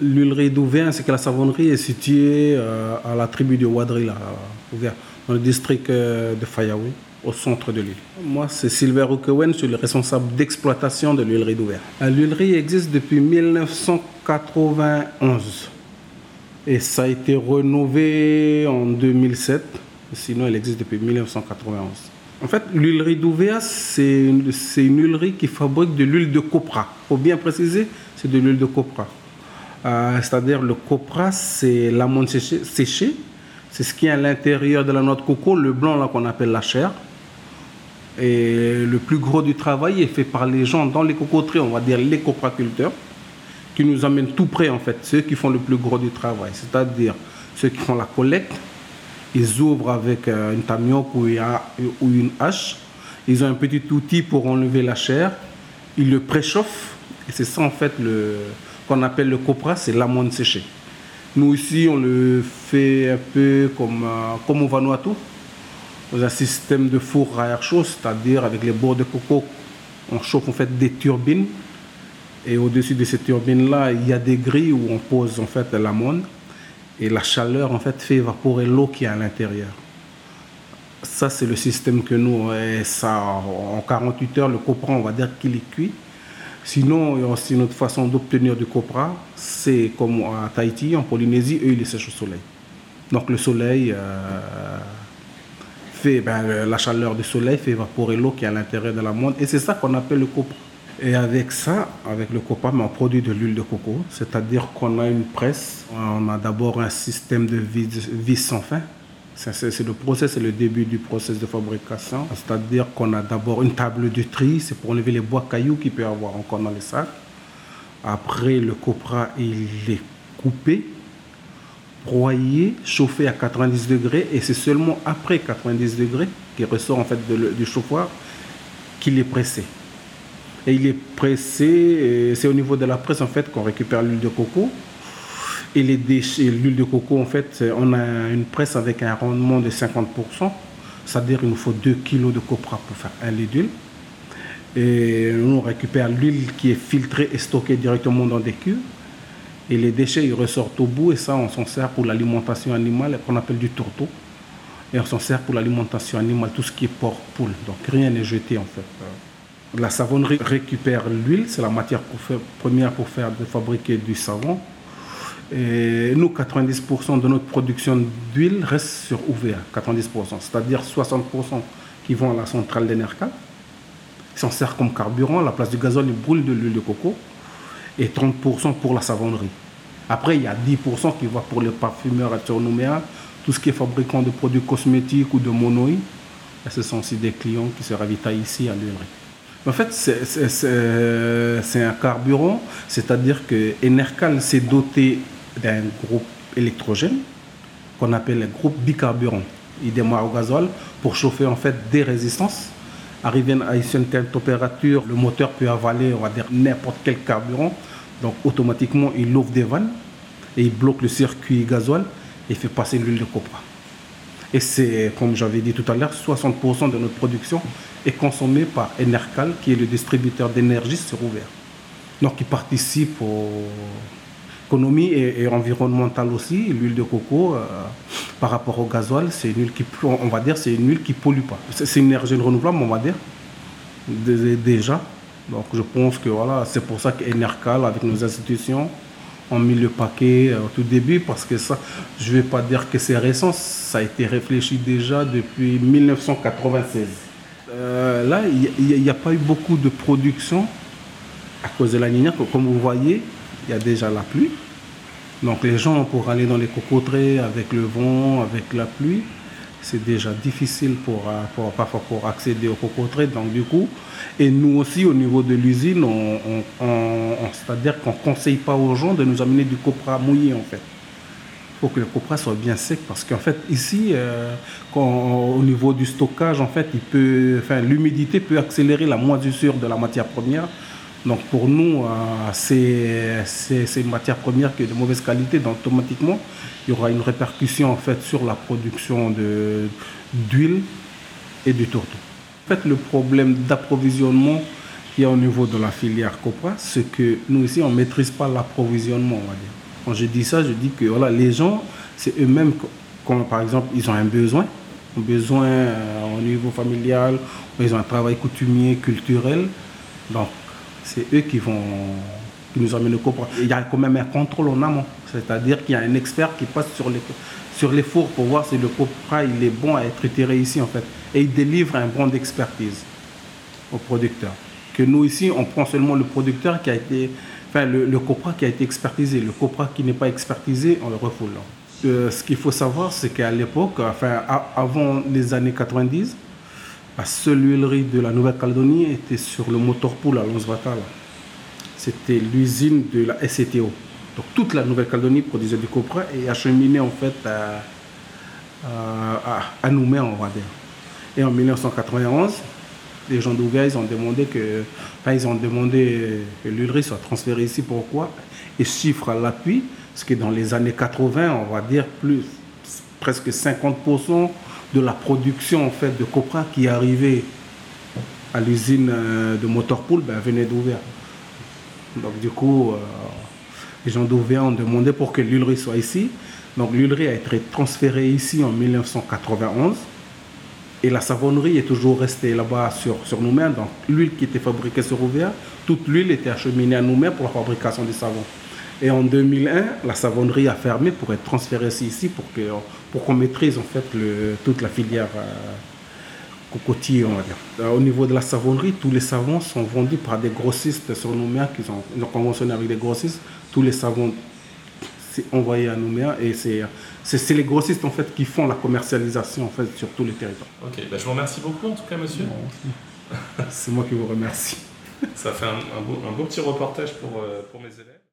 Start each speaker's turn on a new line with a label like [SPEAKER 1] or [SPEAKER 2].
[SPEAKER 1] L'huilerie d'Ouvert, c'est que la savonnerie est située euh, à la tribu de Wadri, là, dans le district euh, de Fayaoui, au centre de l'île. Moi, c'est Sylvain Roukewen, je suis le responsable d'exploitation de l'huilerie d'Ouvert. L'huilerie existe depuis 1991 et ça a été rénové en 2007. Sinon, elle existe depuis 1991. En fait, l'huilerie d'Ouvert, c'est une, une huilerie qui fabrique de l'huile de copra. Faut bien préciser, c'est de l'huile de copra. Euh, c'est-à-dire le copra, c'est l'amande séchée. C'est ce qui est à l'intérieur de la noix de coco, le blanc là qu'on appelle la chair. Et le plus gros du travail est fait par les gens dans les cocoteries, on va dire les copraculteurs, qui nous amènent tout près en fait, ceux qui font le plus gros du travail, c'est-à-dire ceux qui font la collecte. Ils ouvrent avec euh, une tamioc ou une hache. Ils ont un petit outil pour enlever la chair. Ils le préchauffent. Et c'est ça en fait le, qu'on appelle le copra, c'est l'amande séchée. Nous ici, on le fait un peu comme, euh, comme au Vanuatu, dans un système de four à air chaud, c'est-à-dire avec les bords de coco, on chauffe fait des turbines. Et au-dessus de ces turbines-là, il y a des grilles où on pose en fait l'amande. Et la chaleur en fait fait évaporer l'eau qui est à l'intérieur. Ça, c'est le système que nous, ça, en 48 heures, le copra, on va dire qu'il est cuit. Sinon, il y a aussi une autre façon d'obtenir du copra, c'est comme à Tahiti, en Polynésie, eux, ils sèchent au soleil. Donc le soleil euh, fait, ben, la chaleur du soleil fait évaporer l'eau qui est à l'intérieur de la monde, et c'est ça qu'on appelle le copra. Et avec ça, avec le copra, on produit de l'huile de coco, c'est-à-dire qu'on a une presse, on a d'abord un système de vis sans fin, c'est le process, c'est le début du process de fabrication. C'est-à-dire qu'on a d'abord une table de tri, c'est pour enlever les bois cailloux qu'il peut y avoir encore dans les sacs. Après, le copra, il est coupé, broyé, chauffé à 90 degrés, et c'est seulement après 90 degrés, qui ressort en fait du chauffoir, qu'il est pressé. Et il est pressé, c'est au niveau de la presse en fait qu'on récupère l'huile de coco. Et les déchets, l'huile de coco, en fait, on a une presse avec un rendement de 50%. C'est-à-dire qu'il nous faut 2 kg de copra pour faire un litre d'huile. Et nous, on récupère l'huile qui est filtrée et stockée directement dans des cuves. Et les déchets, ils ressortent au bout. Et ça, on s'en sert pour l'alimentation animale, qu'on appelle du tourteau. Et on s'en sert pour l'alimentation animale, tout ce qui est porc, poule. Donc rien n'est jeté, en fait. La savonnerie récupère l'huile, c'est la matière première pour faire, de fabriquer du savon. Et nous, 90% de notre production d'huile reste sur UVA, 90%, c'est-à-dire 60% qui vont à la centrale d'Enercal. Ils s'en servent comme carburant, à la place du gazole, ils brûlent de l'huile de coco, et 30% pour la savonnerie. Après, il y a 10% qui va pour les parfumeurs à Tchernoméa, tout ce qui est fabricant de produits cosmétiques ou de monoï. ce sont aussi des clients qui se ravitaillent ici à l'huilerie. En fait, c'est un carburant, c'est-à-dire que Enercal s'est doté d'un groupe électrogène qu'on appelle le groupe bicarburant. Il démarre au gazole pour chauffer en fait des résistances. Arrivé à une certaine température, le moteur peut avaler, on va dire, n'importe quel carburant. Donc automatiquement, il ouvre des vannes et il bloque le circuit gasoil et fait passer l'huile de copra. Et c'est, comme j'avais dit tout à l'heure, 60% de notre production est consommée par Enercal, qui est le distributeur d'énergie sur ouvert. Donc il participe au, économie et, environnementale aussi. L'huile de coco, euh, par rapport au gasoil, c'est une huile qui, on va dire, c'est une huile qui pollue pas. C'est une énergie renouvelable, on va dire, déjà. Donc je pense que voilà, c'est pour ça qu'Enercal, avec nos institutions, ont mis le paquet euh, au tout début, parce que ça, je ne vais pas dire que c'est récent, ça a été réfléchi déjà depuis 1996. Euh, là, il n'y a, pas eu beaucoup de production à cause de la Nina, comme vous voyez, il y a déjà la pluie. Donc les gens, pour aller dans les cocoteries avec le vent, avec la pluie, c'est déjà difficile pour, euh, pour, accéder aux cocoteries. Donc du coup, et nous aussi au niveau de l'usine, c'est-à-dire qu'on ne conseille pas aux gens de nous amener du copra mouillé en fait. Il faut que le copra soit bien sec parce qu'en fait ici, euh, au niveau du stockage, en fait, l'humidité peut accélérer la moisissure de la matière première. Donc pour nous, euh, c'est une matière première qui est de mauvaise qualité, donc automatiquement, il y aura une répercussion en fait sur la production d'huile et du tourteau. En fait, le problème d'approvisionnement qu'il y a au niveau de la filière Copra, c'est que nous ici, on ne maîtrise pas l'approvisionnement. Quand je dis ça, je dis que voilà, les gens, c'est eux-mêmes, quand par exemple ils ont un besoin, un besoin euh, au niveau familial, ils ont un travail coutumier, culturel, donc c'est eux qui vont qui nous amènent au COPRA. Il y a quand même un contrôle en amont, c'est-à-dire qu'il y a un expert qui passe sur les, sur les fours pour voir si le COPRA il est bon à être itégré ici en fait. Et il délivre un bon d'expertise au producteur. Que nous ici, on prend seulement le producteur qui a été, enfin le, COPRA qui a été expertisé. Le COPRA qui n'est pas expertisé, on le refoule. Euh, ce qu'il faut savoir, c'est qu'à l'époque, enfin avant les années 90, la seule huilerie de la Nouvelle-Calédonie était sur le moteur pool à Lonsvata. C'était l'usine de la SCTO. Donc toute la Nouvelle-Calédonie produisait du copra et acheminait en fait à, à, à Nouméa, on va dire. Et en 1991, les gens ils ont demandé que, ont demandé que l'huilerie soit transférée ici. Pourquoi? Et chiffre à l'appui, parce que dans les années 80, on va dire plus, presque 50% de la production en fait de copra qui arrivait à l'usine euh, de Motorpool ben, venait d'Ouvert. Donc du coup, euh, les gens d'Ouvert ont demandé pour que l'huilerie soit ici. Donc l'huilerie a été transférée ici en 1991. Et la savonnerie est toujours restée là-bas sur, sur Nouméa. Donc l'huile qui était fabriquée sur Ouvert, toute l'huile était acheminée à Nouméa pour la fabrication du savon. Et en 2001, la savonnerie a fermé pour être transférée ici pour qu'on pour maîtrise en fait le, toute la filière euh, cocotier, on va dire. Euh, au niveau de la savonnerie, tous les savons sont vendus par des grossistes sur Nouméa qui ont, ils ont conventionné avec des grossistes. Tous les savons sont envoyés à Nouméa et c'est c'est les grossistes en fait qui font la commercialisation en fait sur tous les territoires.
[SPEAKER 2] Ok, bah, je vous remercie beaucoup en tout cas, monsieur.
[SPEAKER 1] c'est moi qui vous remercie.
[SPEAKER 2] Ça fait un, beau, un beau, petit reportage pour, euh, pour mes élèves.